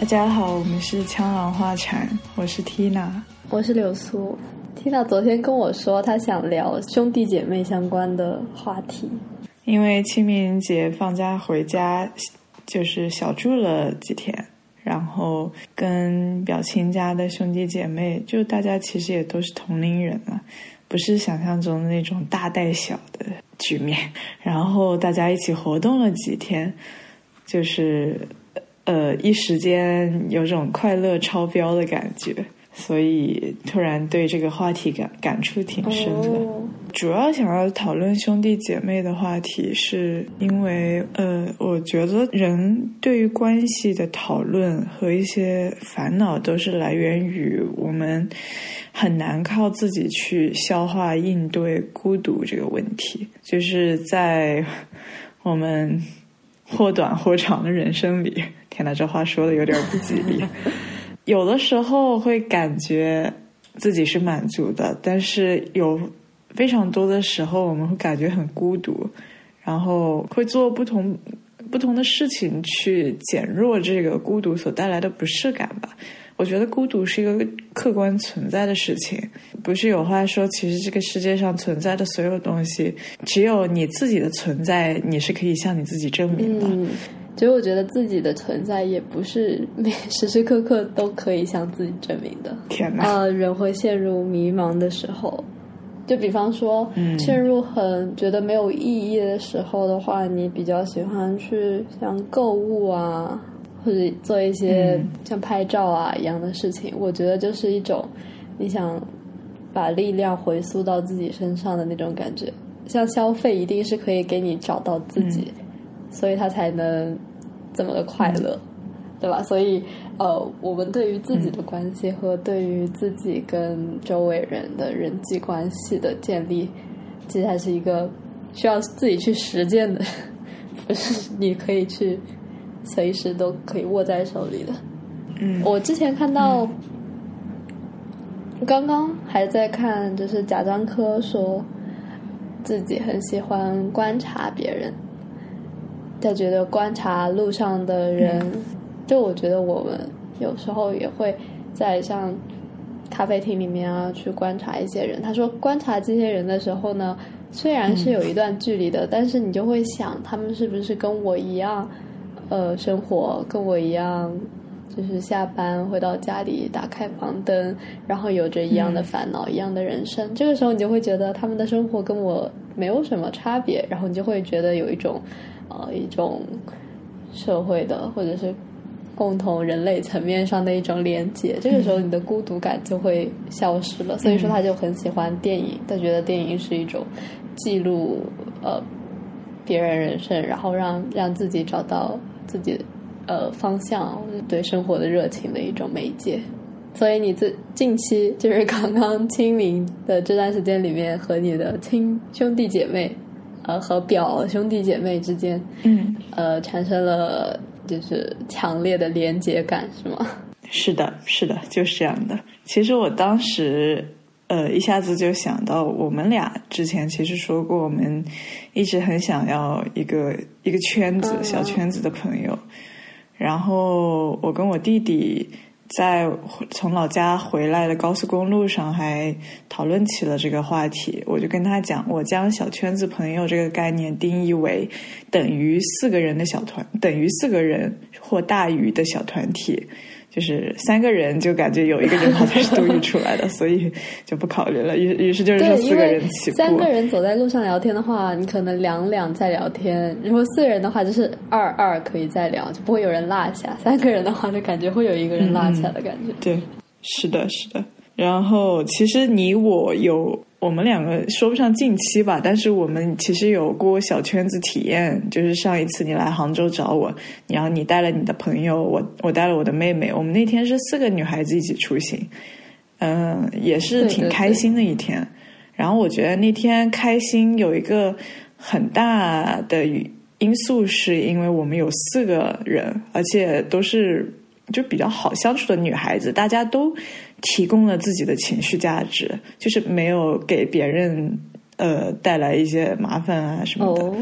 大家好，我们是枪狼花禅，我是 Tina。我是柳苏。Tina 昨天跟我说，她想聊兄弟姐妹相关的话题。因为清明节放假回家，就是小住了几天，然后跟表亲家的兄弟姐妹，就大家其实也都是同龄人了，不是想象中的那种大带小的局面。然后大家一起活动了几天，就是呃一时间有种快乐超标的感觉。所以突然对这个话题感感触挺深的。主要想要讨论兄弟姐妹的话题，是因为呃，我觉得人对于关系的讨论和一些烦恼，都是来源于我们很难靠自己去消化应对孤独这个问题，就是在我们或短或长的人生里，天呐，这话说的有点不吉利。有的时候会感觉自己是满足的，但是有非常多的时候，我们会感觉很孤独，然后会做不同不同的事情去减弱这个孤独所带来的不适感吧。我觉得孤独是一个客观存在的事情，不是有话说，其实这个世界上存在的所有东西，只有你自己的存在，你是可以向你自己证明的。嗯，其实我觉得自己的存在也不是每时时刻刻都可以向自己证明的。天哪！呃，人会陷入迷茫的时候，就比方说，嗯陷入很觉得没有意义的时候的话，你比较喜欢去像购物啊，或者做一些嗯像拍照啊一样的事情。我觉得就是一种你想把力量回溯到自己身上的那种感觉。像消费一定是可以给你找到自己，所以他才能这么的快乐。对吧？所以，呃，我们对于自己的关系和对于自己跟周围人的人际关系的建立，其实还是一个需要自己去实践的，不是你可以去随时都可以握在手里的。嗯我之前看到，刚刚还在看，就是贾樟柯说自己很喜欢观察别人，他觉得观察路上的人，就我觉得我们有时候也会在像咖啡厅里面啊去观察一些人。他说观察这些人的时候呢，虽然是有一段距离的，但是你就会想他们是不是跟我一样，呃，生活跟我一样。就是下班回到家里，打开房灯，然后有着一样的烦恼、一样的人生。这个时候，你就会觉得他们的生活跟我没有什么差别，然后你就会觉得有一种，呃，一种社会的或者是共同人类层面上的一种连接。这个时候，你的孤独感就会消失了。所以说，他就很喜欢电影，他觉得电影是一种记录呃别人人生，然后让让自己找到自己呃方向，对生活的热情的一种媒介。所以你自近期就是刚刚清明的这段时间里面，和你的亲兄弟姐妹，呃，和表兄弟姐妹之间，嗯，呃，产生了就是强烈的连接感，是吗？是的，是的，就是这样的。其实我当时，呃，一下子就想到，我们俩之前其实说过，我们一直很想要一个一个圈子、嗯小圈子的朋友。然后我跟我弟弟在从老家回来的高速公路上还讨论起了这个话题。我就跟他讲，我将小圈子朋友这个概念定义为等于四个人的小团，等于四个人或大于的小团体。就是三个人就感觉有一个人好像是独立出来的，所以就不考虑了。于 于是就是说，四个人起步，三个人走在路上聊天的话，你可能两两在聊天；如果四个人的话，就是二二可以再聊，就不会有人落下。三个人的话，就感觉会有一个人落下的感觉。对，是的，是的。然后其实你我有，我们两个说不上近期吧，但是我们其实有过小圈子体验。就是上一次你来杭州找我，然后你带了你的朋友，我我带了我的妹妹，我们那天是四个女孩子一起出行，嗯、也是挺开心的一天。然后我觉得那天开心有一个很大的因素，是因为我们有四个人，而且都是就比较好相处的女孩子，大家都提供了自己的情绪价值，就是没有给别人呃带来一些麻烦啊什么的。哦，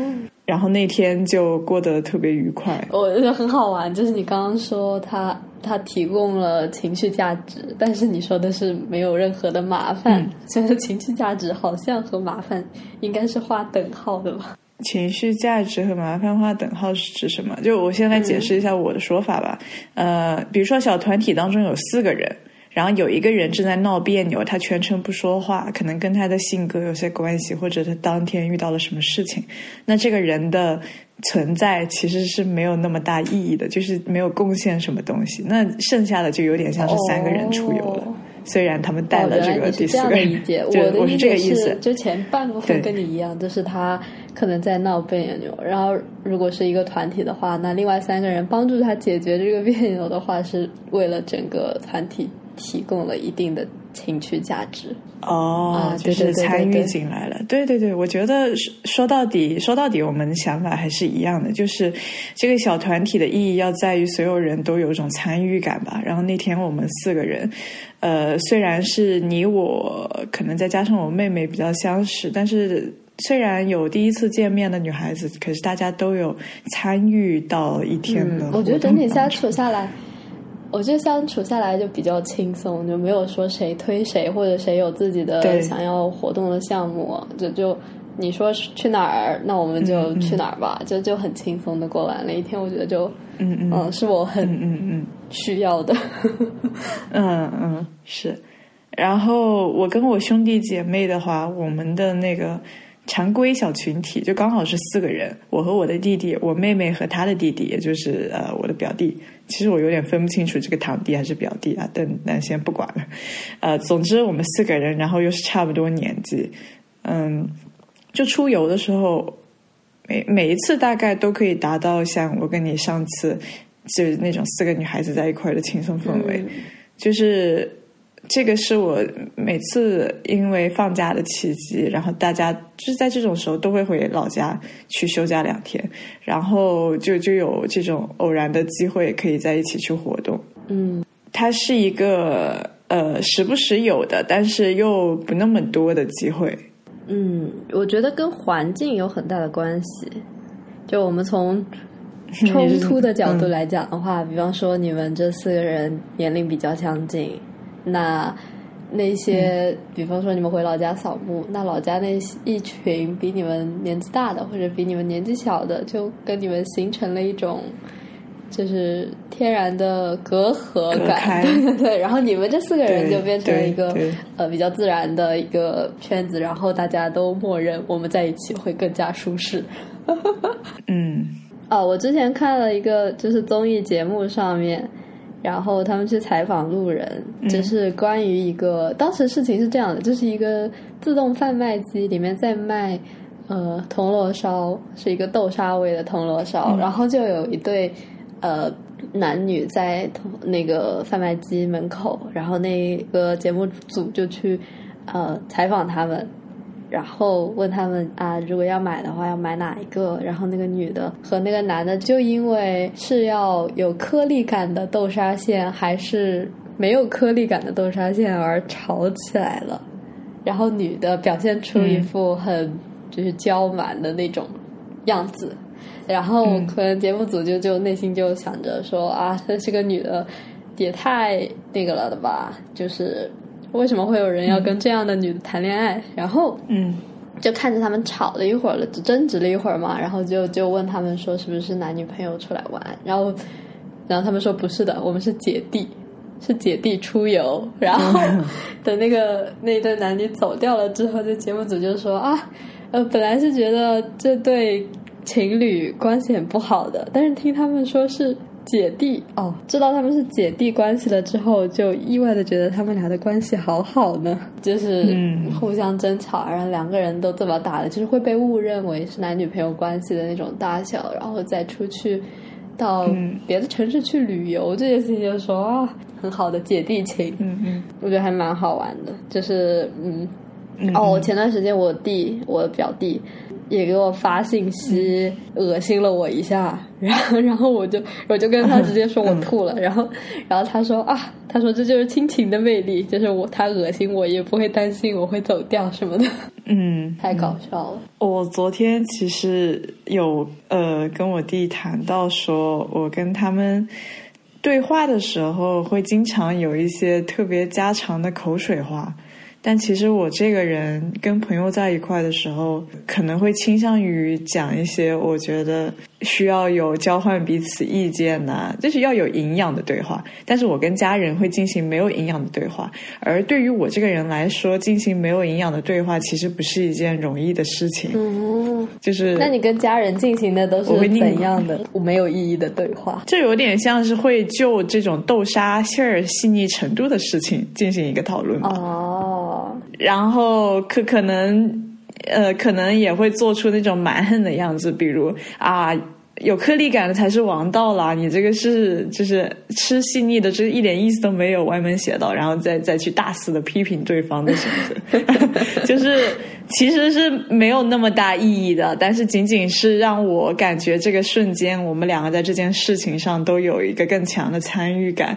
然后那天就过得特别愉快。我觉得很好玩，就是你刚刚说他他提供了情绪价值，但是你说的是没有任何的麻烦，嗯这个情绪价值好像和麻烦应该是划等号的吧？情绪价值和麻烦画等号是指什么？就我先来解释一下我的说法吧。呃，比如说小团体当中有四个人，然后有一个人正在闹别扭，他全程不说话，可能跟他的性格有些关系，或者他当天遇到了什么事情，那这个人的存在其实是没有那么大意义的，就是没有贡献什么东西。那剩下的就有点像是三个人出游了。虽然他们带了，这个第四个，理解，我的理我是。就前半部分跟你一样，就是他可能在闹别扭，然后如果是一个团体的话，那另外三个人帮助他解决这个别扭的话，是为了整个团体提供了一定的情绪价值。哦，啊就是参与进来了。对对对，我觉得说说到底，说到底，我们想法还是一样的，就是这个小团体的意义要在于所有人都有一种参与感吧。然后那天我们四个人，呃，虽然是你我，可能再加上我妹妹比较相识，但是。虽然有第一次见面的女孩子，可是大家都有参与到一天的、嗯，我觉得整体相处下来，我觉得相处下来就比较轻松，就没有说谁推谁，或者谁有自己的想要活动的项目，就就你说去哪儿，那我们就去哪儿吧，就就很轻松的过完了一天。我觉得就嗯嗯嗯，是我很嗯嗯需要的。嗯嗯是。然后我跟我兄弟姐妹的话，我们的那个常规小群体就刚好是四个人，我和我的弟弟，我妹妹和她的弟弟，也就是呃我的表弟。其实我有点分不清楚这个堂弟还是表弟啊，但但先不管了。呃，总之我们四个人，然后又是差不多年纪，嗯，就出游的时候，每每一次大概都可以达到像我跟你上次就是那种四个女孩子在一块儿的轻松氛围。就是这个是我每次因为放假的契机，然后大家就是在这种时候都会回老家去休假两天，然后就就有这种偶然的机会可以在一起去活动。嗯它是一个呃时不时有的，但是又不那么多的机会。嗯，我觉得跟环境有很大的关系。就我们从 冲突的角度来讲的话，比方说你们这四个人年龄比较相近，那那些，比方说你们回老家扫墓，那老家那一群比你们年纪大的或者比你们年纪小的，就跟你们形成了一种。就是天然的隔阂感，对对 对，然后你们这四个人就变成了一个呃比较自然的一个圈子，然后大家都默认我们在一起会更加舒适。嗯 哦，我之前看了一个就是综艺节目上面，然后他们去采访路人，就是关于一个当时事情是这样的，就是一个自动贩卖机里面在卖呃铜锣烧，是一个豆沙味的铜锣烧，然后就有一对呃男女在同那个贩卖机门口，然后那个节目组就去呃采访他们，然后问他们啊，如果要买的话，要买哪一个？然后那个女的和那个男的就因为是要有颗粒感的豆沙馅，还是没有颗粒感的豆沙馅而吵起来了。然后女的表现出一副很就是娇蛮的那种样子，然后可能节目组就就内心就想着说啊，这个女的也太那个了的吧，就是为什么会有人要跟这样的女的谈恋爱？然后嗯。就看着他们吵了一会儿了，就争执了一会儿嘛，然后就就问他们说是不是男女朋友出来玩，然后然后他们说不是的，我们是姐弟。是姐弟出游，然后等那个那对男女走掉了之后，就节目组就说啊，呃，本来是觉得这对情侣关系很不好的，但是听他们说是姐弟哦，知道他们是姐弟关系了之后，就意外的觉得他们俩的关系好好呢，就是嗯。互相争吵，然后两个人都这么大了，就是会被误认为是男女朋友关系的那种大小，然后再出去到嗯。别的城市去旅游，这件事情就说啊，很好的姐弟情，嗯嗯。我觉得还蛮好玩的，就是嗯，嗯哦，前段时间我弟，我表弟也给我发信息，恶心了我一下，然后然后我就我就跟他直接说我吐了，然后然后他说啊，他说这就是亲情的魅力，就是我他恶心我也不会担心我会走掉什么的，嗯，太搞笑了。我昨天其实有呃跟我弟谈到说，我跟他们对话的时候会经常有一些特别家常的口水话。但其实我这个人跟朋友在一块的时候，可能会倾向于讲一些我觉得需要有交换彼此意见呐、就是要有营养的对话。但是我跟家人会进行没有营养的对话，而对于我这个人来说，进行没有营养的对话其实不是一件容易的事情。嗯，就是那你跟家人进行的都是怎样的没有意义的对话？这有点像是会就这种豆沙馅儿细腻程度的事情进行一个讨论吧。哦，然后可可能呃，可能也会做出那种蛮横的样子，比如啊。有颗粒感的才是王道啦！你这个是就是吃细腻的，这一点意思都没有，歪门邪道，然后再再去大肆的批评对方的选择，就是其实是没有那么大意义的，但是仅仅是让我感觉这个瞬间，我们两个在这件事情上都有一个更强的参与感。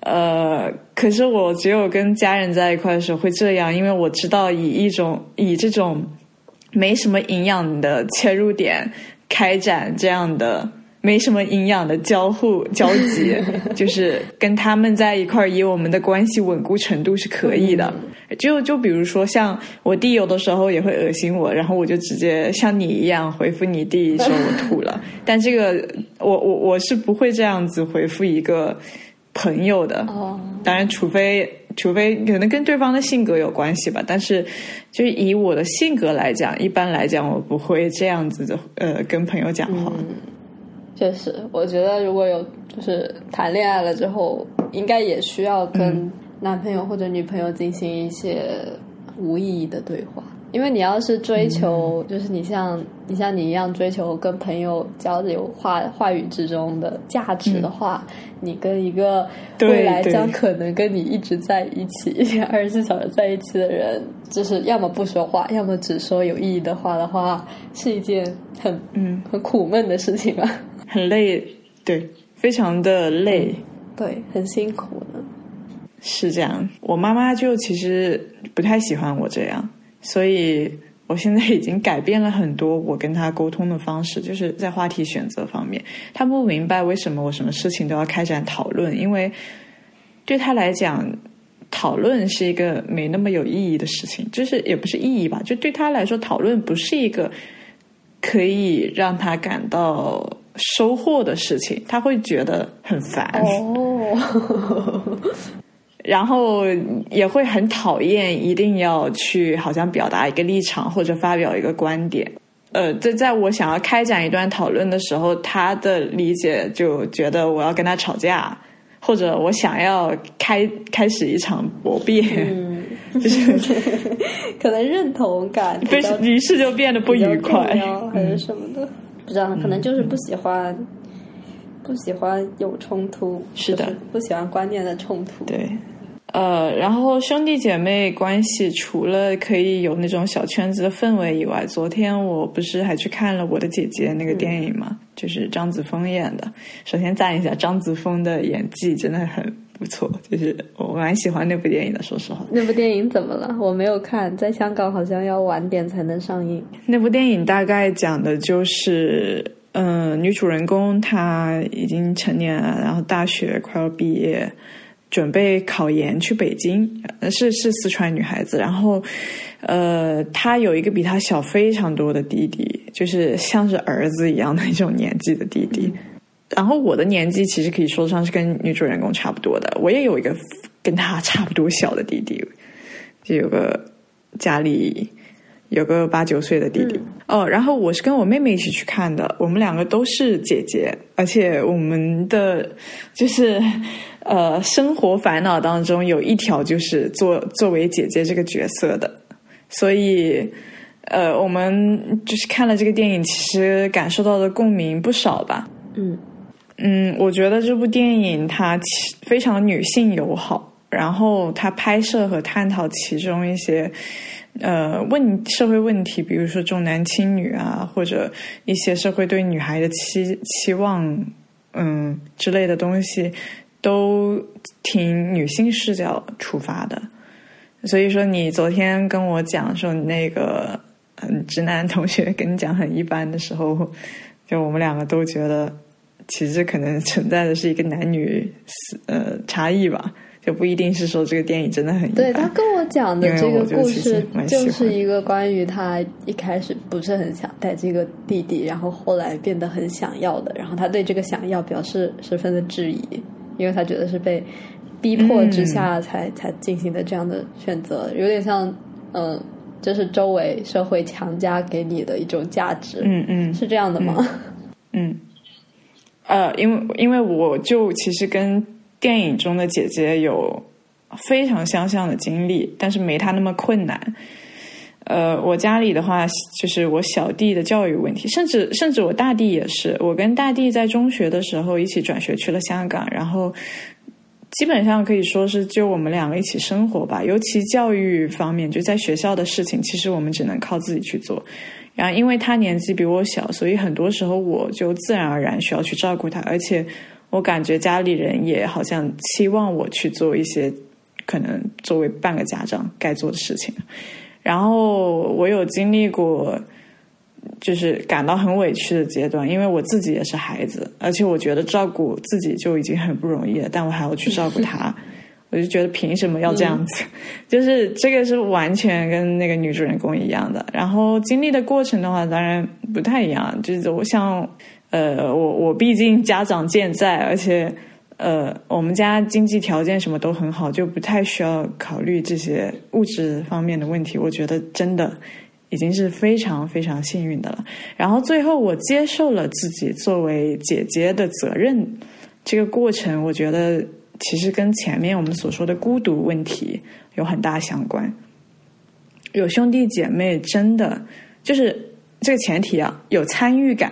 呃，可是我只有跟家人在一块的时候会这样，因为我知道以一种以这种没什么营养的切入点开展这样的没什么营养的交互交集，就是跟他们在一块儿，以我们的关系稳固程度是可以的。就就比如说，像我弟有的时候也会恶心我，然后我就直接像你一样回复你弟说我吐了。但这个我我我是不会这样子回复一个朋友的。哦，当然，除非除非可能跟对方的性格有关系吧，但是就是以我的性格来讲，一般来讲我不会这样子的，呃，跟朋友讲话。确实，我觉得如果有就是谈恋爱了之后，应该也需要跟男朋友或者女朋友进行一些无意义的对话。因为你要是追求，就是你像你像你一样追求跟朋友交流话话语之中的价值的话，你跟一个未来将可能跟你一直在一起、二十四小时在一起的人，就是要么不说话，要么只说有意义的话的话，是一件很嗯，很苦闷的事情吧。很累，对，非常的累。对，很辛苦的。是这样，我妈妈就其实不太喜欢我这样，所以我现在已经改变了很多我跟他沟通的方式，就是在话题选择方面，他不明白为什么我什么事情都要开展讨论，因为对他来讲，讨论是一个没那么有意义的事情，就是也不是意义吧，就对他来说，讨论不是一个可以让他感到收获的事情，他会觉得很烦。哦，然后也会很讨厌，一定要去好像表达一个立场或者发表一个观点。呃，在在我想要开展一段讨论的时候，他的理解就觉得我要跟他吵架，或者我想要开开始一场搏辩，嗯，就是 可能认同感于是就变得不愉快。比较重要。还是什么的，不知道，可能就是不喜欢，不喜欢有冲突，是的就是不喜欢观念的冲突。对，呃，然后兄弟姐妹关系除了可以有那种小圈子的氛围以外，昨天我不是还去看了《我的姐姐》那个电影嘛，就是张子枫演的。首先赞一下张子枫的演技，真的很不错，就是我蛮喜欢那部电影的，说实话。那部电影怎么了？我没有看，在香港好像要晚点才能上映。那部电影大概讲的就是，嗯、女主人公她已经成年了，然后大学快要毕业，准备考研去北京，呃是是四川女孩子，然后，呃，她有一个比她小非常多的弟弟，就是像是儿子一样的一种年纪的弟弟。然后我的年纪其实可以说上是跟女主人公差不多的，我也有一个跟她差不多小的弟弟，就有个家里有个八九岁的弟弟。哦，然后我是跟我妹妹一起去看的，我们两个都是姐姐，而且我们的就是呃生活烦恼当中有一条就是做作为姐姐这个角色的，所以呃我们就是看了这个电影，其实感受到的共鸣不少吧。嗯嗯，我觉得这部电影它其非常女性友好，然后他拍摄和探讨其中一些呃问社会问题，比如说重男轻女啊，或者一些社会对女孩的期期望，嗯之类的东西，都挺女性视角出发的。所以说，你昨天跟我讲说你那个嗯直男同学跟你讲很一般的时候，就我们两个都觉得，其实可能存在的是一个男女呃差异吧，就不一定是说这个电影真的很对他。跟我讲的这个故事，就是一个关于他一开始不是很想带这个弟弟，然后后来变得很想要的，然后他对这个想要表示十分的质疑，因为他觉得是被逼迫之下才、才进行的这样的选择，有点像嗯，就是周围社会强加给你的一种价值，嗯嗯。是这样的吗？嗯，呃，因为因为我就其实跟电影中的姐姐有非常相像的经历，但是没她那么困难。呃，我家里的话，就是我小弟的教育问题，甚至甚至我大弟也是。我跟大弟在中学的时候一起转学去了香港，然后基本上可以说是就我们两个一起生活吧。尤其教育方面，就在学校的事情，其实我们只能靠自己去做。然后因为他年纪比我小，所以很多时候我就自然而然需要去照顾他，而且我感觉家里人也好像期望我去做一些可能作为半个家长该做的事情。然后我有经历过，就是感到很委屈的阶段，因为我自己也是孩子，而且我觉得照顾自己就已经很不容易了，但我还要去照顾他，我就觉得凭什么要这样子？就是这个是完全跟那个女主人公一样的。然后经历的过程的话，当然不太一样，就是我像呃，我我毕竟家长健在，而且。呃，我们家经济条件什么都很好，就不太需要考虑这些物质方面的问题。我觉得真的已经是非常非常幸运的了。然后最后我接受了自己作为姐姐的责任，这个过程我觉得其实跟前面我们所说的孤独问题有很大相关。有兄弟姐妹真的就是这个前提啊，有参与感。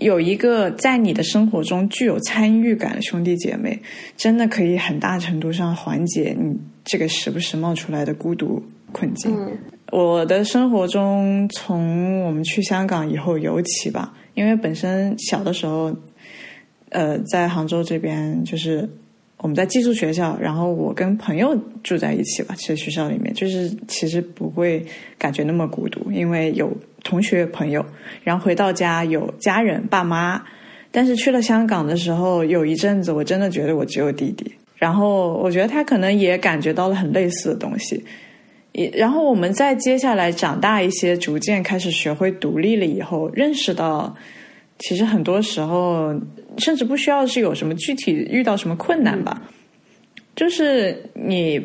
有一个在你的生活中具有参与感的兄弟姐妹，真的可以很大程度上缓解你这个时不时冒出来的孤独困境。嗯我的生活中，从我们去香港以后尤其吧，因为本身小的时候，呃，在杭州这边就是我们在寄宿学校，然后我跟朋友住在一起吧，其实学校里面就是其实不会感觉那么孤独，因为有同学朋友，然后回到家有家人爸妈，但是去了香港的时候，有一阵子我真的觉得我只有弟弟，然后我觉得他可能也感觉到了很类似的东西。也然后我们在接下来长大一些，逐渐开始学会独立了以后，认识到，其实很多时候甚至不需要是有什么具体遇到什么困难吧，就是你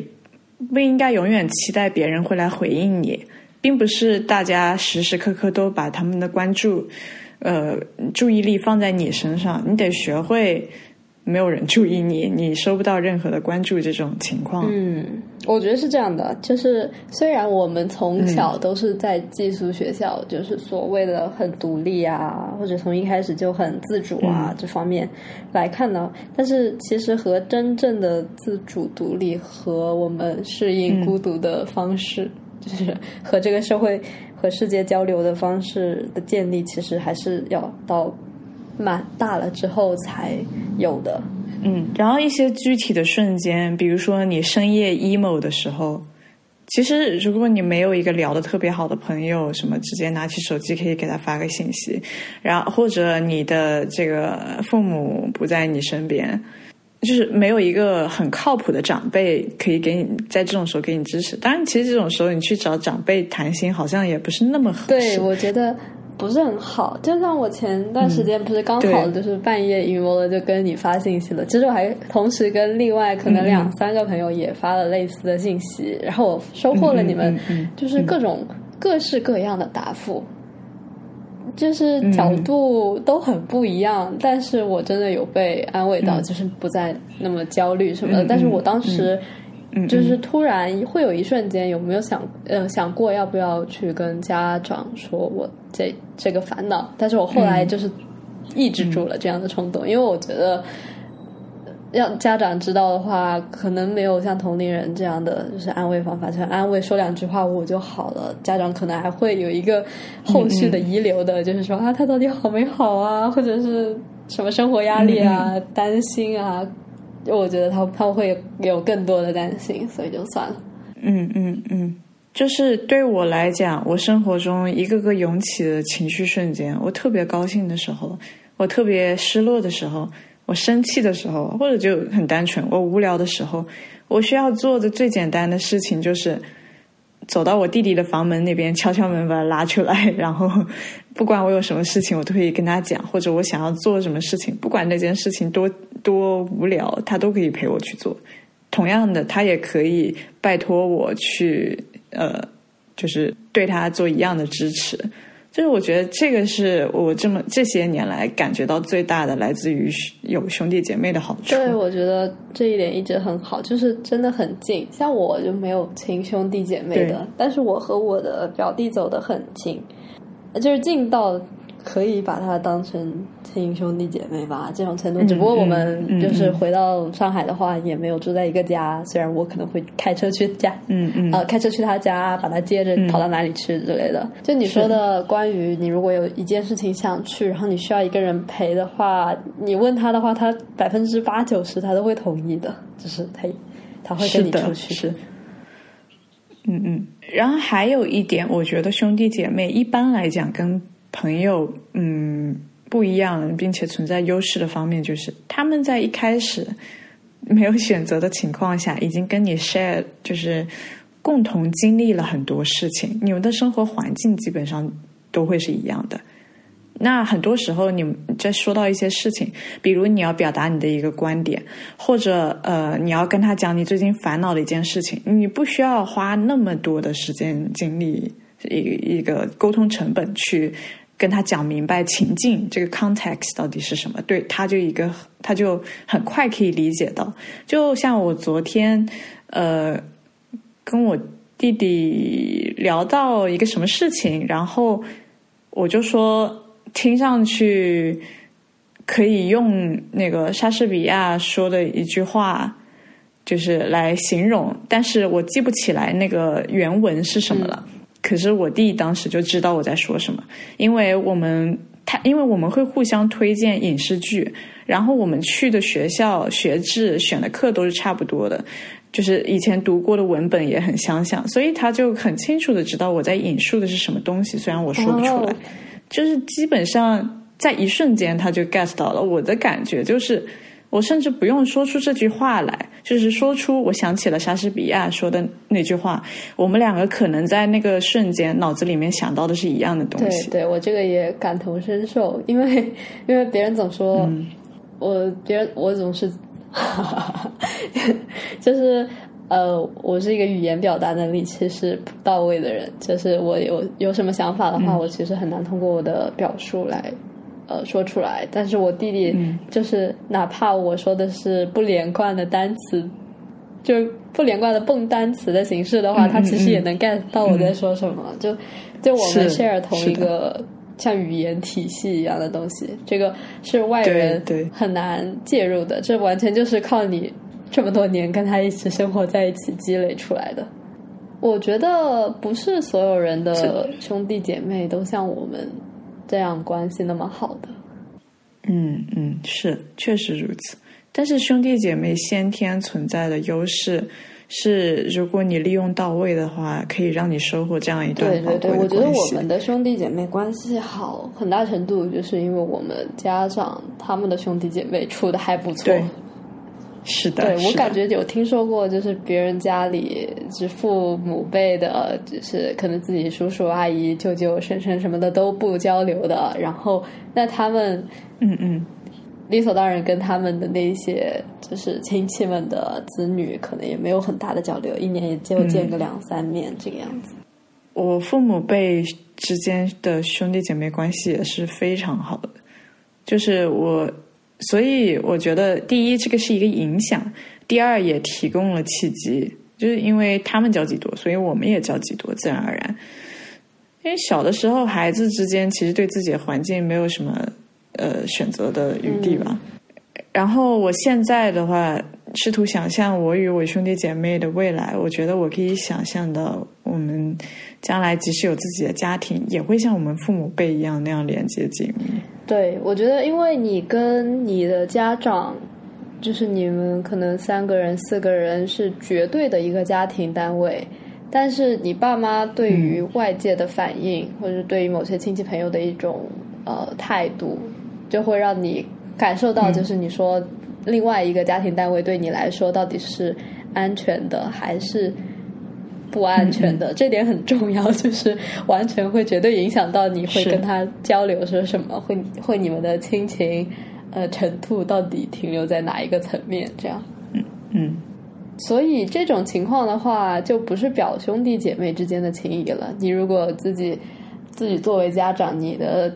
不应该永远期待别人会来回应你，并不是大家时时刻刻都把他们的关注、呃注意力放在你身上，你得学会没有人注意你，你收不到任何的关注这种情况。嗯，我觉得是这样的，就是虽然我们从小都是在寄宿学校，就是所谓的很独立啊，或者从一开始就很自主啊、这方面来看呢，但是其实和真正的自主独立和我们适应孤独的方式，就是和这个社会和世界交流的方式的建立，其实还是要到蛮大了之后才有的。嗯，然后一些具体的瞬间，比如说你深夜 emo 的时候，其实如果你没有一个聊得特别好的朋友，什么直接拿起手机可以给他发个信息，然后或者你的这个父母不在你身边，就是没有一个很靠谱的长辈可以给你在这种时候给你支持。当然，其实这种时候你去找长辈谈心，好像也不是那么合适对，我觉得不是很好。就像我前段时间不是刚好就是半夜 emo 了，就跟你发信息了。其实我还同时跟另外可能两三个朋友也发了类似的信息，然后我收获了你们就是各种各式各样的答复。就是角度都很不一样，但是我真的有被安慰到，嗯。就是不再那么焦虑什么的。嗯但是我当时嗯。就是突然会有一瞬间，有没有想呃想过要不要去跟家长说我这这个烦恼？但是我后来就是抑制住了这样的冲动，因为我觉得让家长知道的话，可能没有像同龄人这样的就是安慰方法，就安慰说两句话我就好了。家长可能还会有一个后续的遗留的，就是说啊，他到底好没好啊，或者是什么生活压力啊、担心啊。我觉得他他会有更多的担心，所以就算了。嗯嗯嗯，就是对我来讲，我生活中一个个涌起的情绪瞬间，我特别高兴的时候，我特别失落的时候，我生气的时候，或者就很单纯，我无聊的时候，我需要做的最简单的事情就是走到我弟弟的房门那边，敲敲门把他拉出来，然后 不管我有什么事情，我都可以跟他讲，或者我想要做什么事情，不管那件事情多多无聊，他都可以陪我去做。同样的，他也可以拜托我去，呃，就是对他做一样的支持。就是我觉得这个是我这么这些年来感觉到最大的来自于有兄弟姐妹的好处。对，我觉得这一点一直很好，就是真的很近。像我就没有亲兄弟姐妹的，但是我和我的表弟走得很近，就是近到。可以把它当成亲兄弟姐妹吧，这种程度。只不过我们就是回到上海的话，也没有住在一个家。虽然我可能会开车去家，嗯嗯，呃，开车去他家，把他接着跑到哪里去之类的。就你说的，关于你如果有一件事情想去，然后你需要一个人陪的话，你问他的话，他百分之八九十他都会同意的，就是他他会跟你出去。是，嗯嗯。然后还有一点，我觉得兄弟姐妹一般来讲跟。朋友，嗯，不一样，并且存在优势的方面，就是他们在一开始没有选择的情况下，已经跟你 share，就是共同经历了很多事情，你们的生活环境基本上都会是一样的。那很多时候，你在说到一些事情，比如你要表达你的一个观点，或者呃，你要跟他讲你最近烦恼的一件事情，你不需要花那么多的时间精力，一一个沟通成本去。跟他讲明白情境这个 context 到底是什么，对他就一个他就很快可以理解到。就像我昨天呃跟我弟弟聊到一个什么事情，然后我就说听上去可以用那个莎士比亚说的一句话，就是来形容，但是我记不起来那个原文是什么了。可是我弟当时就知道我在说什么，因为我们他因为我们会互相推荐影视剧，然后我们去的学校学制选的课都是差不多的，就是以前读过的文本也很相像，所以他就很清楚的知道我在引述的是什么东西，虽然我说不出来，就是基本上在一瞬间他就 get 到了。我的感觉就是。我甚至不用说出这句话来，就是说出我想起了莎士比亚说的那句话。我们两个可能在那个瞬间脑子里面想到的是一样的东西。对，对我这个也感同身受，因为因为别人总说我，别人我总是，就是呃，我是一个语言表达能力其实不到位的人，就是我有有什么想法的话，我其实很难通过我的表述来。呃，说出来，但是我弟弟就是哪怕我说的是不连贯的单词，就不连贯的蹦单词的形式的话，他其实也能 get 到我在说什么。就就我们 share 同一个像语言体系一样的东西，这个是外人很难介入的，这完全就是靠你这么多年跟他一起生活在一起积累出来的。我觉得不是所有人的兄弟姐妹都像我们。这样关系那么好的，嗯嗯，是确实如此。但是兄弟姐妹先天存在的优势是，如果你利用到位的话，可以让你收获这样一段对对对，我觉得我们的兄弟姐妹关系好，很大程度就是因为我们家长他们的兄弟姐妹处的还不错。是的，对我感觉有听说过，就是别人家里是父母辈的，就是可能自己叔叔阿姨、舅舅、婶婶什么的都不交流的，然后那他们，嗯嗯，理所当然跟他们的那些就是亲戚们的子女，可能也没有很大的交流，一年也就见个两三面这个样子。我父母辈之间的兄弟姐妹关系也是非常好的，就是我。所以我觉得，第一，这个是一个影响；第二，也提供了契机，就是因为他们交集多，所以我们也交集多，自然而然。因为小的时候，孩子之间其实对自己的环境没有什么呃选择的余地吧。然后我现在的话，试图想象我与我兄弟姐妹的未来，我觉得我可以想象到，我们将来即使有自己的家庭，也会像我们父母辈一样那样连接紧密。对，我觉得因为你跟你的家长，就是你们可能三个人、四个人是绝对的一个家庭单位，但是你爸妈对于外界的反应，或者对于某些亲戚朋友的一种呃态度，就会让你感受到，就是你说另外一个家庭单位对你来说到底是安全的还是不安全的，这点很重要，就是完全会绝对影响到你会跟他交流说什么，会会你们的亲情呃程度到底停留在哪一个层面，这样。嗯嗯所以这种情况的话，就不是表兄弟姐妹之间的情谊了。你如果自己自己作为家长，你的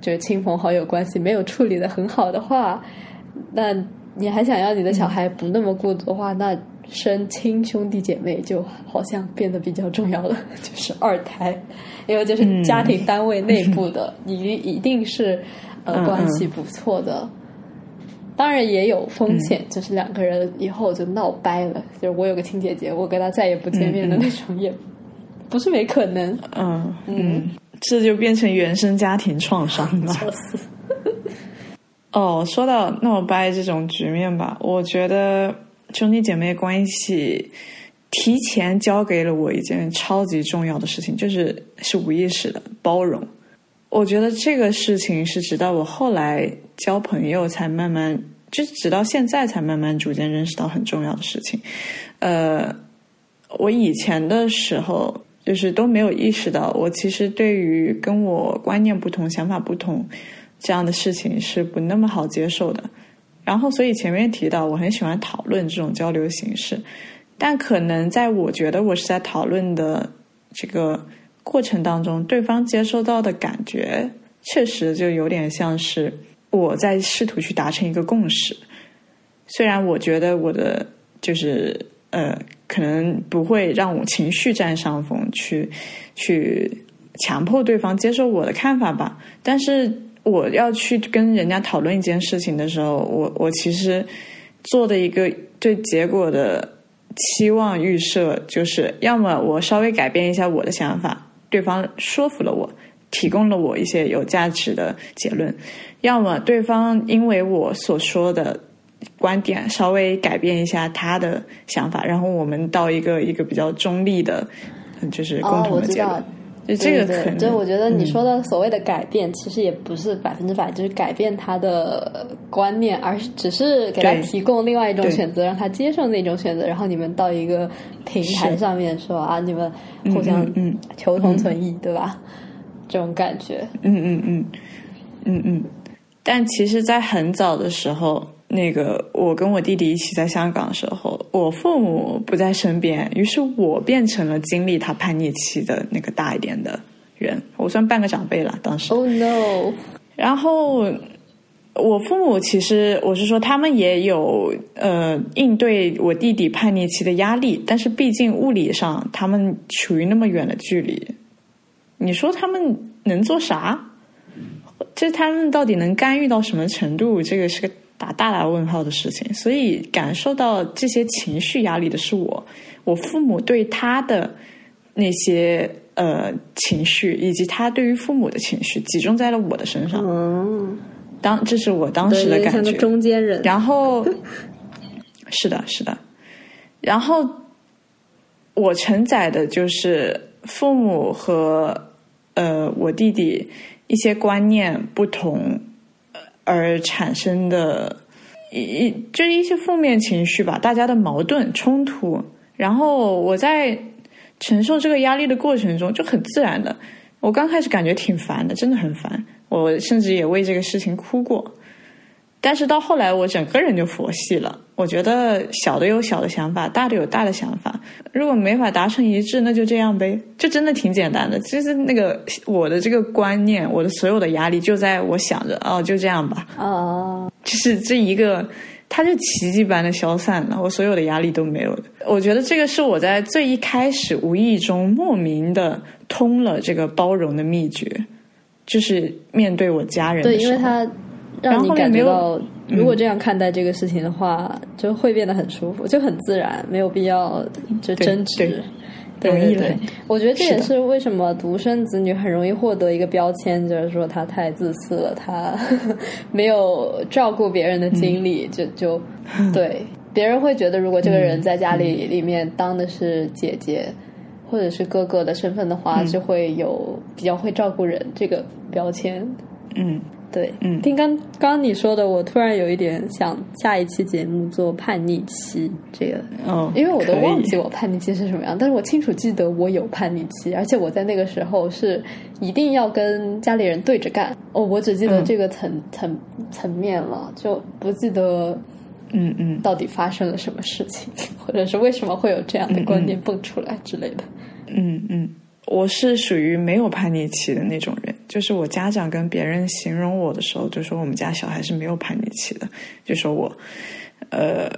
就是亲朋好友关系没有处理的很好的话，那你还想要你的小孩不那么孤独的话，那生亲兄弟姐妹就好像变得比较重要了，就是二胎，因为就是家庭单位内部的，你一定是呃嗯关系不错的。当然也有风险，就是两个人以后就闹掰了。就是我有个亲姐姐，我跟她再也不见面的那种，也不是没可能。嗯嗯，这就变成原生家庭创伤了。哦，说到闹掰这种局面吧，我觉得兄弟姐妹关系提前教给了我一件超级重要的事情，就是是无意识的包容。我觉得这个事情是直到我后来交朋友才慢慢，就直到现在才慢慢逐渐认识到很重要的事情。呃，我以前的时候就是都没有意识到，我其实对于跟我观念不同、想法不同这样的事情是不那么好接受的。然后，所以前面提到我很喜欢讨论这种交流形式，但可能在我觉得我是在讨论的这个过程当中，对方接收到的感觉确实就有点像是我在试图去达成一个共识。虽然我觉得我的就是呃，可能不会让我情绪占上风，去去强迫对方接受我的看法吧，但是我要去跟人家讨论一件事情的时候，我我其实做的一个对结果的期望预设，就是要么我稍微改变一下我的想法，对方说服了我，提供了我一些有价值的结论；要么对方因为我所说的观点稍微改变一下他的想法，然后我们到一个一个比较中立的，就是共，同的结论。，就这个对对可能，就我觉得你嗯说的所谓的改变，其实也不是百分之百，就是改变他的观念，而是只是给他提供另外一种选择，让他接受那种选择，然后你们到一个平台上面说啊，你们互相嗯嗯求同存异，对吧？这种感觉，嗯嗯嗯嗯嗯。但其实，在很早的时候，那个我跟我弟弟一起在香港的时候，我父母不在身边，于是我变成了经历他叛逆期的那个大一点的人，我算半个长辈了，当时。Oh no！然后我父母其实我是说，他们也有呃应对我弟弟叛逆期的压力，但是毕竟物理上他们处于那么远的距离，你说他们能做啥？这他们到底能干预到什么程度？这个是个打大大问号的事情。所以感受到这些情绪压力的是我，我父母对他的那些呃情绪，以及他对于父母的情绪，集中在了我的身上。嗯，当这是我当，时的感觉。中间人，然后，是的，是的，然后我承载的就是父母和呃我弟弟一些观念不同呃而产生的一一就是一些负面情绪吧，大家的矛盾冲突。然后我在承受这个压力的过程中，就很自然的，我刚开始感觉挺烦的，真的很烦。我甚至也为这个事情哭过。但是到后来，我整个人就佛系了。我觉得小的有小的想法，大的有大的想法。如果没法达成一致，那就这样呗，就真的挺简单的。就是那个我的这个观念，我的所有的压力就在我想着哦，就这样吧，哦，就是这一个，它就奇迹般的消散了，我所有的压力都没有了。我觉得这个是我在最一开始无意中莫名的通了这个包容的秘诀，就是面对我家人的对，时候，因为他让你感觉到，嗯如果这样看待这个事情的话，就会变得很舒服，就很自然，没有必要就争执对。对我觉得这也是为什么独生子女很容易获得一个标签，就是说他太自私了，他 没有照顾别人的精嗯，就就对 别人会觉得，如果这个人在家里里面当的是姐姐。或者是哥哥的身份的话，嗯就会有比较会照顾人这个标签。嗯对，嗯。听刚刚你说的，我突然有一点想下一期节目做叛逆期这个，哦，因为我都忘记我叛逆期是什么样，但是我清楚记得我有叛逆期，而且我在那个时候是一定要跟家里人对着干。哦，我只记得嗯。这个层、层层面了，就不记得嗯嗯。到底发生了什么事情，或者是为什么会有这样的观念蹦出来之类的。嗯嗯，我是属于没有叛逆期的那种人，就是我家长跟别人形容我的时候，就说我们家小孩是没有叛逆期的，就说我，呃，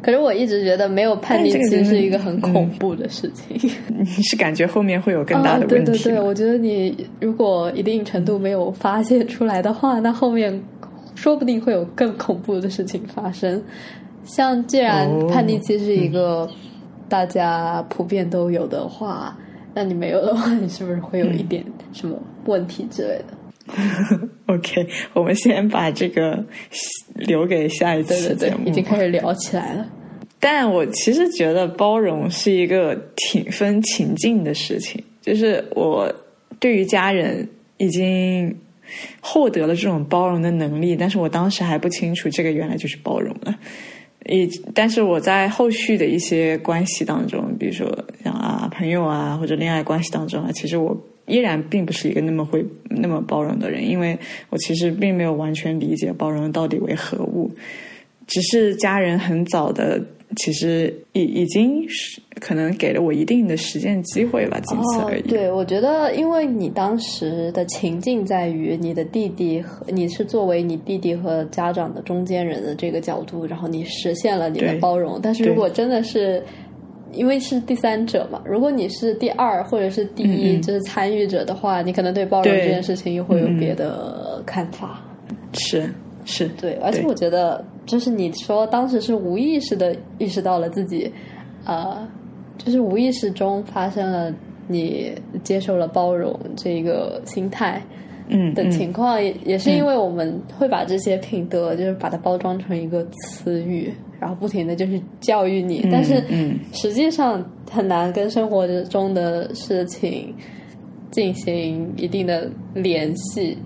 可是我一直觉得没有叛逆期是一个很恐怖的事情。你是感觉后面会有更大的问题吗？对对，我觉得你如果一定程度没有发泄出来的话，那后面说不定会有更恐怖的事情发生。像既然哦叛逆期是一个大家普遍都有的话，那你没有的话，你是不是会有一点什么问题之类的？OK，我们先把这个留给下一对对对期节目。，已经开始聊起来了。但我其实觉得包容是一个挺分情境的事情，就是我对于家人已经获得了这种包容的能力，但是我当时还不清楚这个原来就是包容了。也，但是我在后续的一些关系当中，比如说像啊朋友啊或者恋爱关系当中啊，其实我依然并不是一个那么会那么包容的人，因为我其实并没有完全理解包容到底为何物。只是家人很早的，其实已已经是可能给了我一定的实践机会吧，仅此而已。哦、对，我觉得，因为你当时的情境在于你的弟弟和你是作为你弟弟和家长的中间人的这个角度，然后你实现了你的包容。但是如果真的是因为是第三者嘛，如果你是第二或者是第一，就是参与者的话，你可能对包容这件事情又会有别的看法。是是，对，而且我觉得，就是你说当时是无意识的意识到了自己，呃，就是无意识中发生了你接受了包容这个心态嗯的情况，也也是因为我们会把这些品德，就是把它包装成一个词语，然后不停的就是教育你，但是嗯。实际上很难跟生活中的事情进行一定的联系。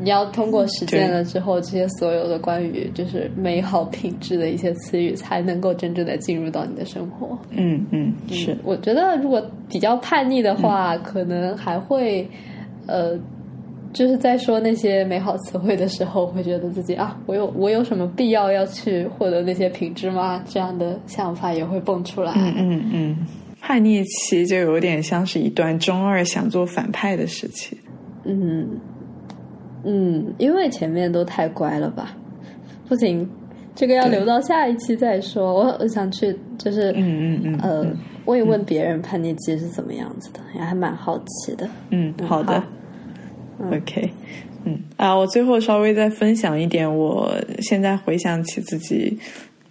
你要通过实践了之后，这些所有的关于就是美好品质的一些词语，才能够真正的进入到你的生活。嗯嗯是我觉得如果比较叛逆的话，可能还会呃，就是在说那些美好词汇的时候，会觉得自己啊，我有我有什么必要要去获得那些品质吗？这样的想法也会蹦出来。嗯嗯嗯，叛逆期就有点像是一段中二想做反派的时期。嗯嗯，因为前面都太乖了吧？不行，这个要留到下一期再说。我我想去就是嗯嗯嗯呃问一问别人叛逆期是怎么样子的，也还蛮好奇的。嗯，好的好，OK，嗯啊，我最后稍微再分享一点，我现在回想起自己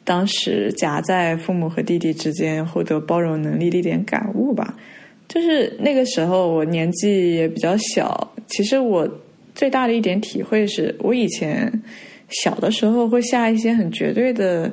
当时夹在父母和弟弟之间获得包容能力的一点感悟吧。就是那个时候我年纪也比较小，其实我最大的一点体会是我以前小的时候会下一些很绝对的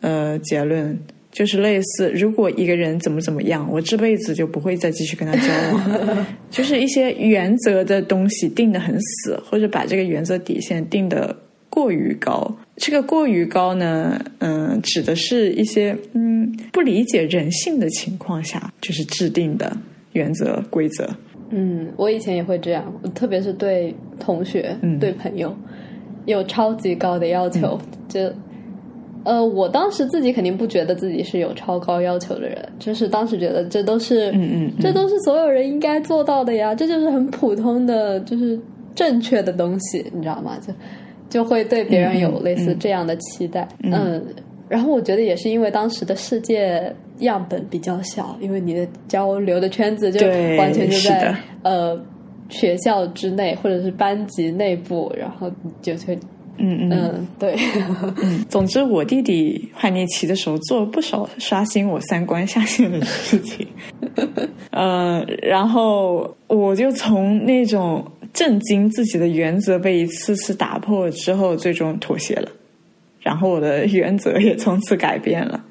呃结论，就是类似如果一个人怎么怎么样，我这辈子就不会再继续跟他交往，就是一些原则的东西定的很死，或者把这个原则底线定的过于高。这个过于高呢，嗯、指的是一些嗯不理解人性的情况下，就是制定的原则规则。嗯，我以前也会这样，特别是对同学、嗯对朋友有超级高的要求。就呃，我当时自己肯定不觉得自己是有超高要求的人，就是当时觉得这都是，嗯嗯嗯这都是所有人应该做到的呀，这就是很普通的，就是正确的东西，你知道吗？就就会对别人有类似这样的期待，嗯。然后我觉得也是因为当时的世界样本比较小，因为你的交流的圈子就完全就是在的呃学校之内或者是班级内部，然后就会嗯嗯嗯，对，嗯。总之，我弟弟叛逆期的时候做了不少刷新我三观下限的事情。呃，然后我就从那种震惊自己的原则被一次次打破之后，最终妥协了。然后我的原则也从此改变了，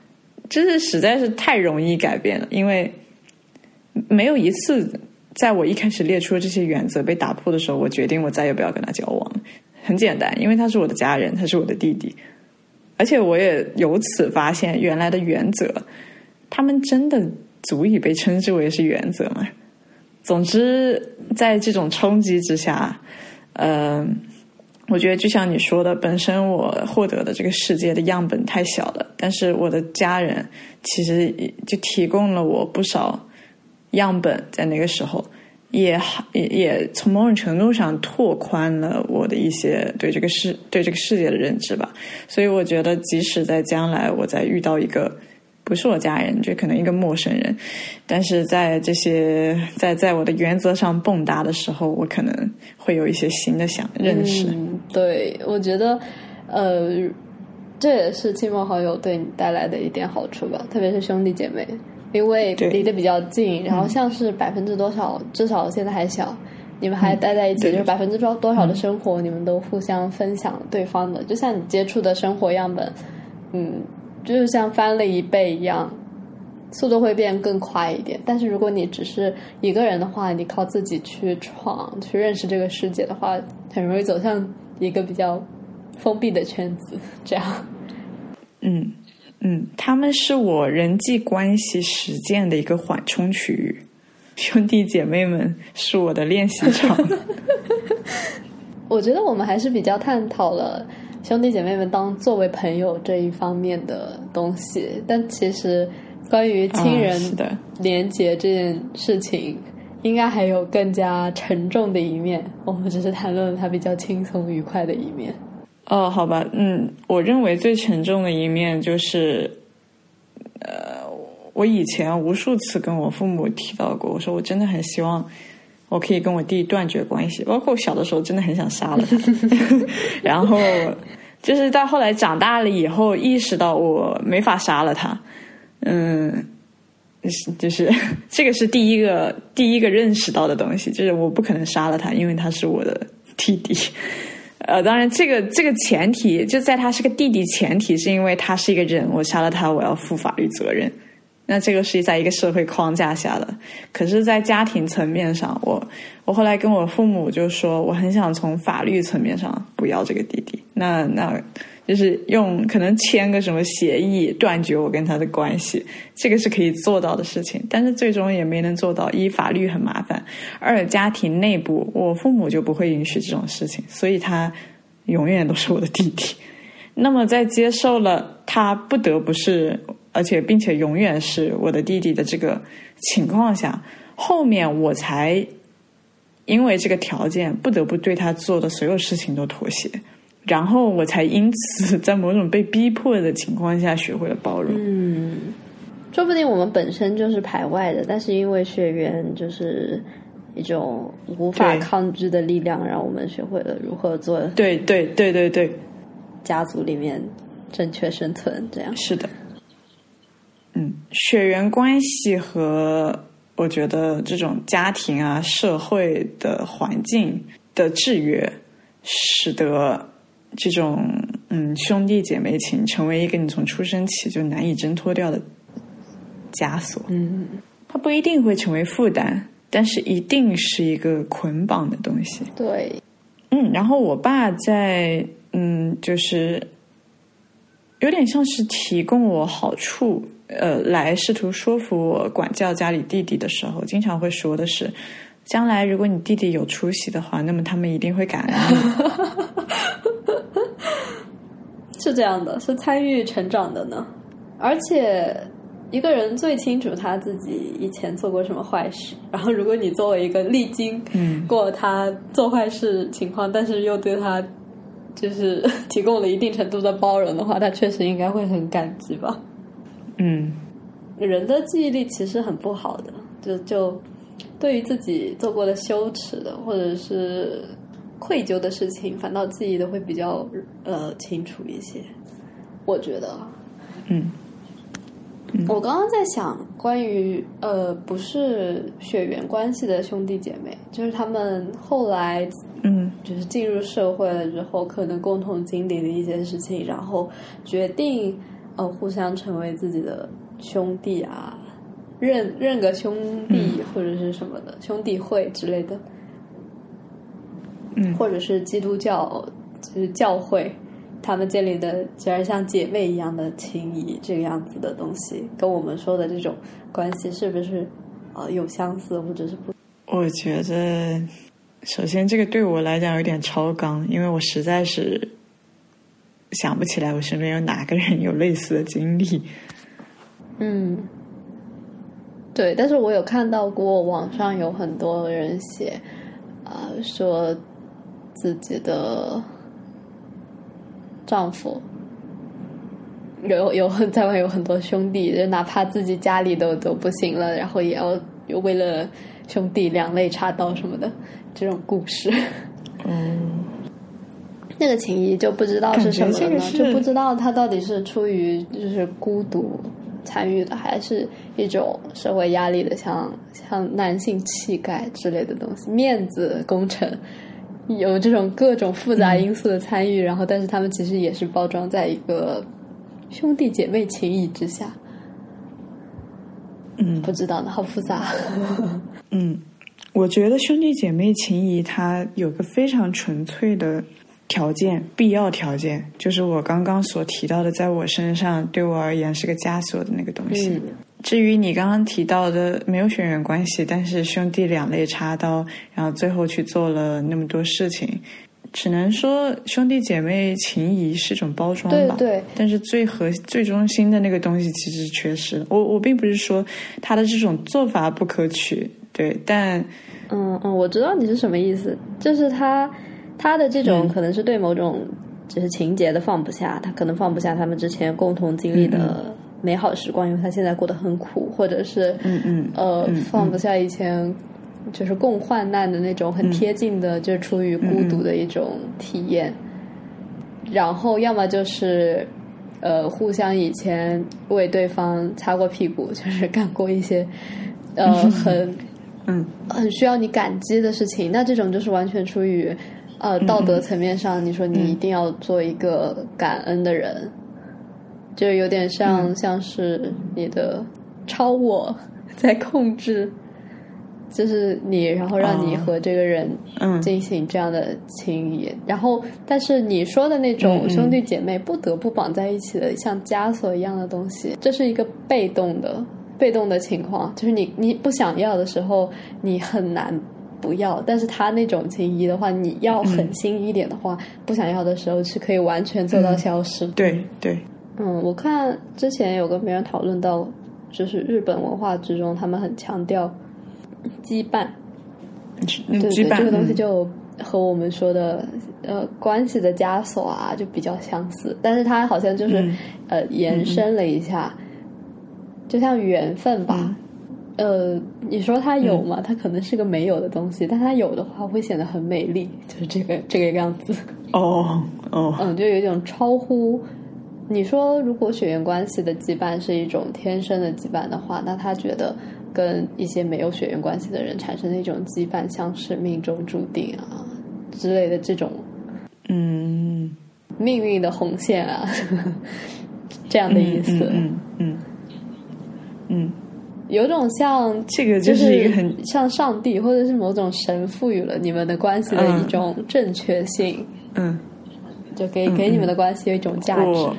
真是实在是太容易改变了，因为没有一次在我一开始列出的这些原则被打破的时候，我决定我再也不要跟他交往了。很简单，因为他是我的家人，他是我的弟弟，而且我也由此发现，原来的原则，他们真的足以被称之为是原则吗？总之，在这种冲击之下，呃，我觉得就像你说的，本身我获得的这个世界的样本太小了，但是我的家人其实就提供了我不少样本，在那个时候。也好，也也从某种程度上拓宽了我的一些对这个世对这个世界的认知吧。所以我觉得，即使在将来我再遇到一个不是我家人，就可能一个陌生人，但是在这些在在我的原则上蹦跶的时候，我可能会有一些新的想认识。嗯，对，我觉得，呃，这也是亲朋好友对你带来的一点好处吧，特别是兄弟姐妹。因为离得比较近，然后像是百分之多少，至少现在还小，你们还待在一起，对就是百分之多多少的生活，你们都互相分享对方的，就像你接触的生活样本，嗯，就是像翻了一倍一样，速度会变更快一点。但是如果你只是一个人的话，你靠自己去闯，去认识这个世界的话，很容易走向一个比较封闭的圈子，这样。嗯嗯，他们是我人际关系实践的一个缓冲区域，兄弟姐妹们是我的练习场。我觉得我们还是比较探讨了兄弟姐妹们当作为朋友这一方面的东西，但其实关于亲啊人的连结这件事情，应该还有更加沉重的一面。我们只是谈论了它比较轻松愉快的一面。哦，好吧，嗯，我认为最沉重的一面就是，呃，我以前无数次跟我父母提到过，我说我真的很希望我可以跟我弟断绝关系，包括我小的时候真的很想杀了他，然后就是到后来长大了以后，意识到我没法杀了他，嗯。就是就是这个是第一个第一个认识到的东西，就是我不可能杀了他，因为他是我的弟弟。呃，当然，这个这个前提就在他是个弟弟，前提是因为他是一个人，我杀了他，我要负法律责任。那这个是在一个社会框架下的，可是，在家庭层面上，我我后来跟我父母就说，我很想从法律层面上不要这个弟弟。那那就是用可能签个什么协议断绝我跟他的关系，这个是可以做到的事情，但是最终也没能做到。一法律很麻烦，二家庭内部我父母就不会允许这种事情，所以他永远都是我的弟弟。那么在接受了他不得不是，而且并且永远是我的弟弟的这个情况下，后面我才因为这个条件不得不对他做的所有事情都妥协。然后我才因此在某种被逼迫的情况下学会了包容。嗯，说不定我们本身就是排外的，但是因为血缘就是一种无法抗拒的力量，让我们学会了如何做对对对对对，家族里面正确生存。这样，是的。嗯，血缘关系和我觉得这种家庭啊、社会的环境的制约，使得这种嗯兄弟姐妹情成为一个你从出生起就难以挣脱掉的枷锁。嗯，它不一定会成为负担，但是一定是一个捆绑的东西。对，嗯，然后我爸在嗯，就是有点像是提供我好处，呃，来试图说服我管教家里弟弟的时候，经常会说的是，将来如果你弟弟有出息的话，那么他们一定会感恩你。是这样的，是参与成长的呢。而且，一个人最清楚他自己以前做过什么坏事。然后，如果你作为一个历经嗯过他做坏事情况，但是又对他就是 提供了一定程度的包容的话，他确实应该会很感激吧。嗯。人的记忆力其实很不好的，就就对于自己做过的羞耻的或者是愧疚的事情，反倒记忆的会比较呃清楚一些。我觉得，嗯。我刚刚在想，关于呃不是血缘关系的兄弟姐妹，就是他们后来嗯。就是进入社会了之后，可能共同经历的一些事情，然后决定呃互相成为自己的兄弟啊，认认个兄弟或者是什么的、兄弟会之类的，嗯或者是基督教就是教会。他们建立的竟然像姐妹一样的情谊，这个样子的东西，跟我们说的这种关系是不是呃有相似，或者是不？我觉得，首先这个对我来讲有点超纲，因为我实在是想不起来我身边有哪个人有类似的经历。嗯，对，但是我有看到过网上有很多人写，啊、说自己的丈夫有有很在外有很多兄弟，就哪怕自己家里都都不行了，然后也要有为了兄弟两肋插刀什么的这种故事。嗯，那个情谊就不知道是什么了就不知道他到底是出于就是孤独参与的，还是一种社会压力的像像男性气概之类的东西，面子工程。有这种各种复杂因素的参与，然后但是他们其实也是包装在一个兄弟姐妹情谊之下，嗯不知道呢，好复杂。嗯，我觉得兄弟姐妹情谊它有个非常纯粹的条件，必要条件，就是我刚刚所提到的，在我身上对我而言是个枷锁的那个东西。嗯至于你刚刚提到的没有血缘关系，但是兄弟两肋插刀，然后最后去做了那么多事情，只能说兄弟姐妹情谊是种包装吧。对对，但是最核最中心的那个东西其实缺失了。我我并不是说他的这种做法不可取，对，但嗯嗯，我知道你是什么意思，就是他他的这种嗯。可能是对某种就是情节的放不下，他可能放不下他们之前共同经历的美好时光，因为他现在过得很苦，或者是嗯嗯呃嗯放不下以前就是共患难的那种很贴近的，就是出于孤独的一种体验，然后要么就是。呃，互相以前为对方擦过屁股，就是干过一些，呃，很嗯。很需要你感激的事情，那这种就是完全出于呃道德层面上，你说你一定要做一个感恩的人，就有点像、像是你的超我 在控制，就是你，然后让你哦和这个人嗯。进行这样的情谊，然后但是你说的那种兄弟姐妹不得不绑在一起的像枷锁一样的东西，这是一个被动的被动的情况，就是你你不想要的时候，你很难不要，但是他那种情谊的话，你要狠心一点的话，不想要的时候是可以完全做到消失。对对，嗯，我看之前有跟别人讨论到，就是日本文化之中，他们很强调羁绊，那对对，羁绊这个东西嗯。就和我们说的呃关系的枷锁啊，就比较相似，但是它好像就是、嗯。呃延伸了一下，就像缘分吧。嗯呃，你说它有吗？它可能是个没有的东西，但它有的话会显得很美丽，就是这个这个样子。哦哦，嗯，就有一种超乎你说，如果血缘关系的羁绊是一种天生的羁绊的话，那他觉得跟一些没有血缘关系的人产生的一种羁绊，像是命中注定啊之类的这种嗯，命运的红线啊，这样的意思，嗯嗯。嗯，有种像这个就就是一个很像上帝或者是某种神赋予了你们的关系的一种正确性，嗯，就给给你们的关系有一种价值。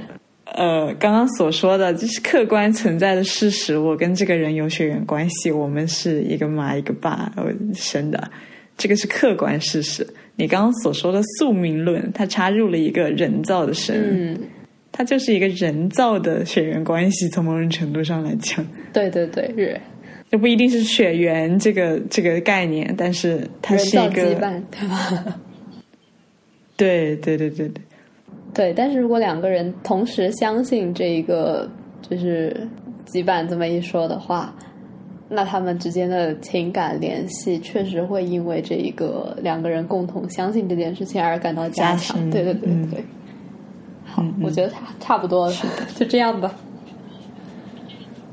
呃刚刚所说的就是客观存在的事实，我跟这个人有血缘关系，我们是一个妈一个爸呃生的，这个是客观事实。你刚刚所说的宿命论，它插入了一个人造的神，嗯，它就是一个人造的血缘关系，从某种程度上来讲。对对对，是就不一定是血缘这个这个概念，但是它是一个羁绊，对吧？对对对对对，对，但是如果两个人同时相信这一个就是羁绊这么一说的话，那他们之间的情感联系确实会因为这一个两个人共同相信这件事情而感到加强。对对对嗯对。嗯我觉得差差不多了，就这样吧。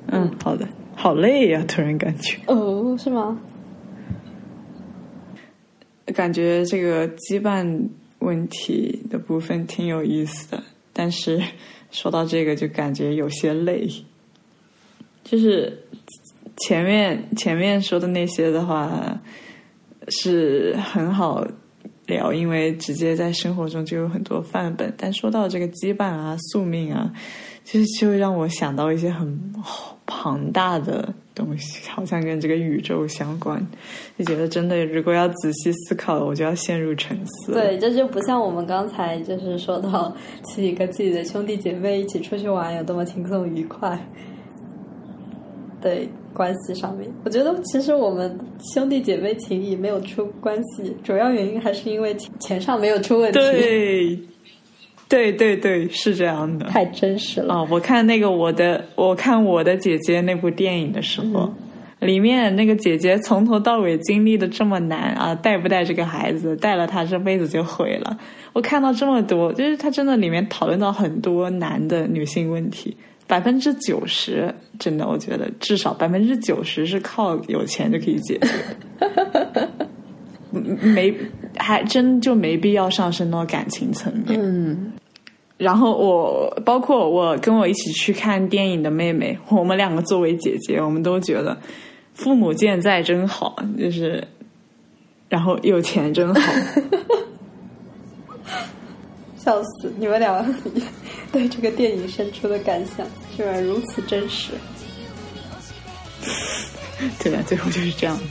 嗯，好的，好累呀、突然感觉，哦，是吗？感觉这个羁绊问题的部分挺有意思的，但是说到这个就感觉有些累。就是前面前面说的那些的话是很好聊，因为直接在生活中就有很多范本。但说到这个羁绊啊、宿命啊，其实就让我想到一些很庞大的东西，好像跟这个宇宙相关，就觉得真的如果要仔细思考，我就要陷入沉思。，对，这就不像我们刚才就是说到自己跟自己的兄弟姐妹一起出去玩有多么轻松愉快。对关系上面，我觉得其实我们兄弟姐妹情谊没有出关系，主要原因还是因为钱钱上没有出问题，对，对对对，是这样的。太真实了。哦，我看那个我的，我看我的姐姐那部电影的时候，里面那个姐姐从头到尾经历的这么难啊，带不带这个孩子，带了他这辈子就毁了。我看到这么多，就是他真的里面讨论到很多难的女性问题，百分之九十真的，我觉得至少百分之九十是靠有钱就可以解决 没，还真就没必要上升到感情层面。嗯，然后我包括我跟我一起去看电影的妹妹，我们两个作为姐姐，我们都觉得父母健在真好，就是，然后有钱真好。笑死！你们俩对这个电影生出的感想居然如此真实。对啊，最后就是这样子。